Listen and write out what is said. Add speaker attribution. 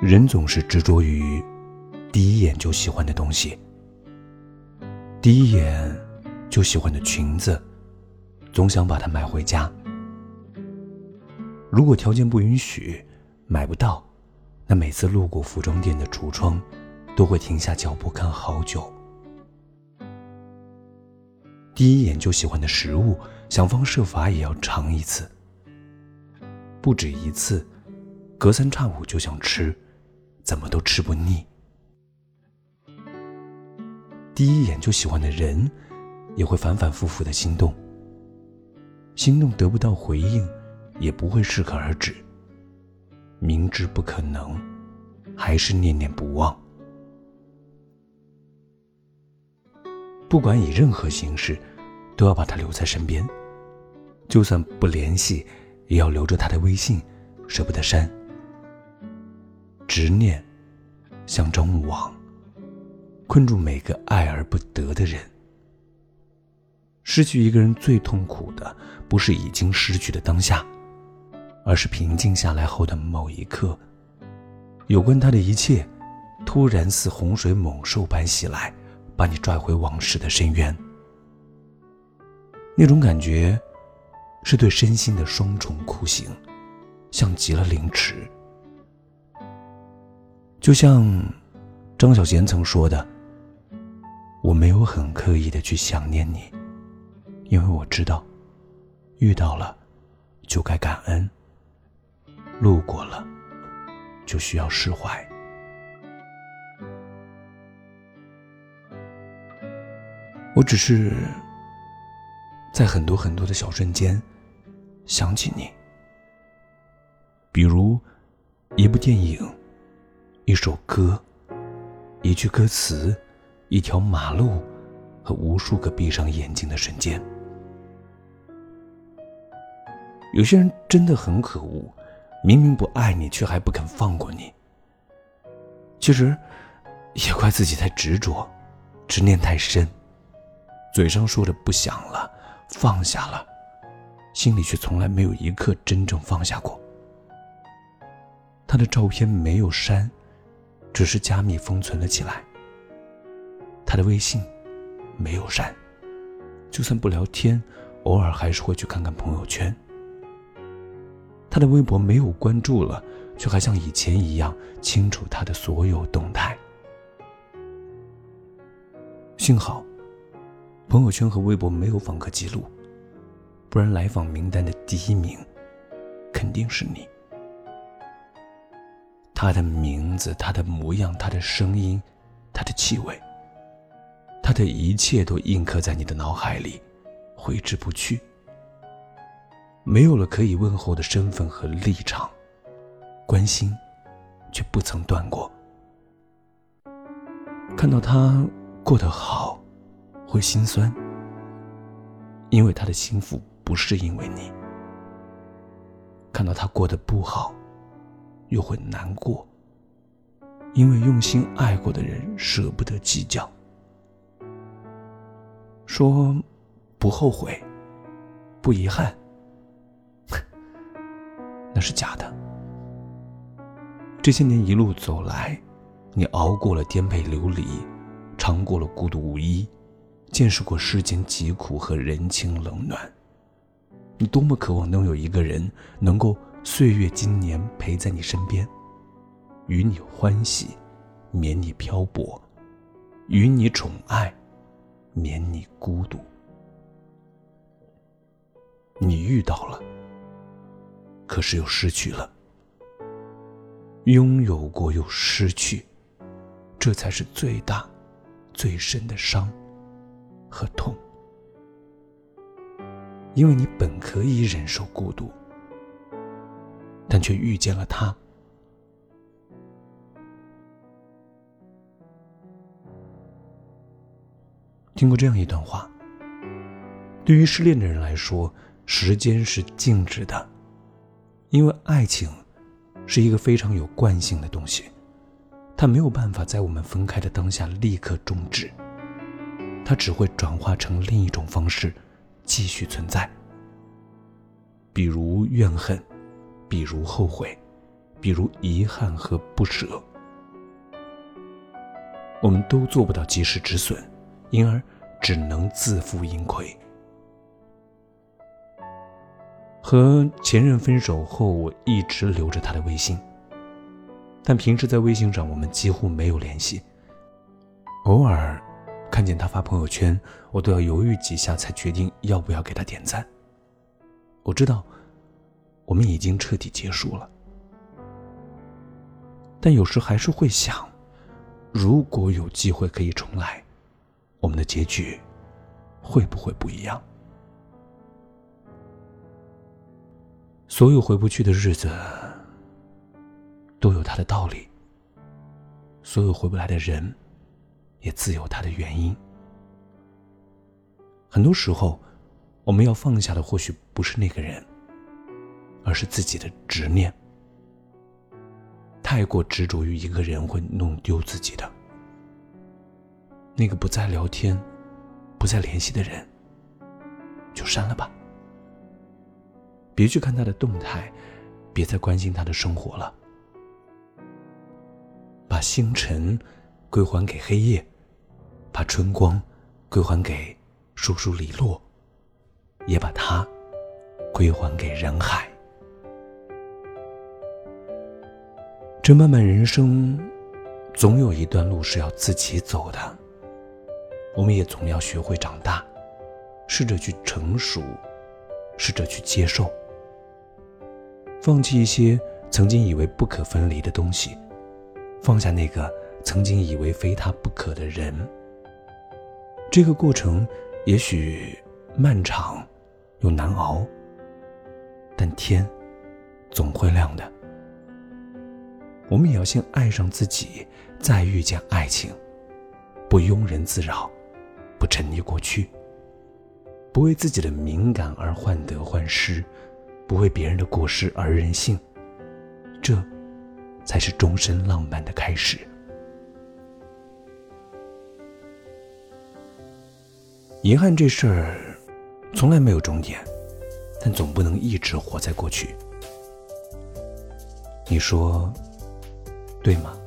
Speaker 1: 人总是执着于第一眼就喜欢的东西，第一眼就喜欢的裙子，总想把它买回家。如果条件不允许，买不到，那每次路过服装店的橱窗，都会停下脚步看好久。第一眼就喜欢的食物，想方设法也要尝一次，不止一次，隔三差五就想吃。怎么都吃不腻。第一眼就喜欢的人，也会反反复复的心动。心动得不到回应，也不会适可而止。明知不可能，还是念念不忘。不管以任何形式，都要把他留在身边。就算不联系，也要留着他的微信，舍不得删。执念像张网，困住每个爱而不得的人。失去一个人最痛苦的，不是已经失去的当下，而是平静下来后的某一刻，有关他的一切，突然似洪水猛兽般袭来，把你拽回往事的深渊。那种感觉，是对身心的双重酷刑，像极了凌迟。就像张小娴曾说的：“我没有很刻意的去想念你，因为我知道，遇到了就该感恩，路过了就需要释怀。我只是在很多很多的小瞬间想起你，比如一部电影。”一首歌，一句歌词，一条马路，和无数个闭上眼睛的瞬间。有些人真的很可恶，明明不爱你，却还不肯放过你。其实，也怪自己太执着，执念太深，嘴上说着不想了，放下了，心里却从来没有一刻真正放下过。他的照片没有删。只是加密封存了起来。他的微信没有删，就算不聊天，偶尔还是会去看看朋友圈。他的微博没有关注了，却还像以前一样清楚他的所有动态。幸好，朋友圈和微博没有访客记录，不然来访名单的第一名肯定是你。他的名字，他的模样，他的声音，他的气味，他的一切都印刻在你的脑海里，挥之不去。没有了可以问候的身份和立场，关心却不曾断过。看到他过得好，会心酸，因为他的幸福不是因为你。看到他过得不好。又会难过，因为用心爱过的人舍不得计较。说不后悔，不遗憾，那是假的。这些年一路走来，你熬过了颠沛流离，尝过了孤独无依，见识过世间疾苦和人情冷暖。你多么渴望能有一个人能够。岁月今年陪在你身边，与你欢喜，免你漂泊；与你宠爱，免你孤独。你遇到了，可是又失去了。拥有过又失去，这才是最大、最深的伤和痛。因为你本可以忍受孤独。但却遇见了他。听过这样一段话：，对于失恋的人来说，时间是静止的，因为爱情是一个非常有惯性的东西，它没有办法在我们分开的当下立刻终止，它只会转化成另一种方式继续存在，比如怨恨。比如后悔，比如遗憾和不舍。我们都做不到及时止损，因而只能自负盈亏。和前任分手后，我一直留着他的微信，但平时在微信上我们几乎没有联系。偶尔看见他发朋友圈，我都要犹豫几下才决定要不要给他点赞。我知道，我们已经彻底结束了，但有时还是会想。如果有机会可以重来，我们的结局会不会不一样？所有回不去的日子都有它的道理，所有回不来的人也自有他的原因。很多时候，我们要放下的或许不是那个人，而是自己的执念。太过执着于一个人会弄丢自己的。那个不再聊天、不再联系的人，就删了吧。别去看他的动态，别再关心他的生活了。把星辰归还给黑夜，把春光归还给叔叔李洛，也把他归还给人海。这漫漫人生，总有一段路是要自己走的。我们也总要学会长大，试着去成熟，试着去接受，放弃一些曾经以为不可分离的东西，放下那个曾经以为非他不可的人。这个过程也许漫长又难熬，但天总会亮的。我们也要先爱上自己，再遇见爱情，不庸人自扰，不沉溺过去，不为自己的敏感而患得患失，不为别人的过失而任性，这，才是终身浪漫的开始。遗憾这事儿，从来没有终点，但总不能一直活在过去。你说？对吗？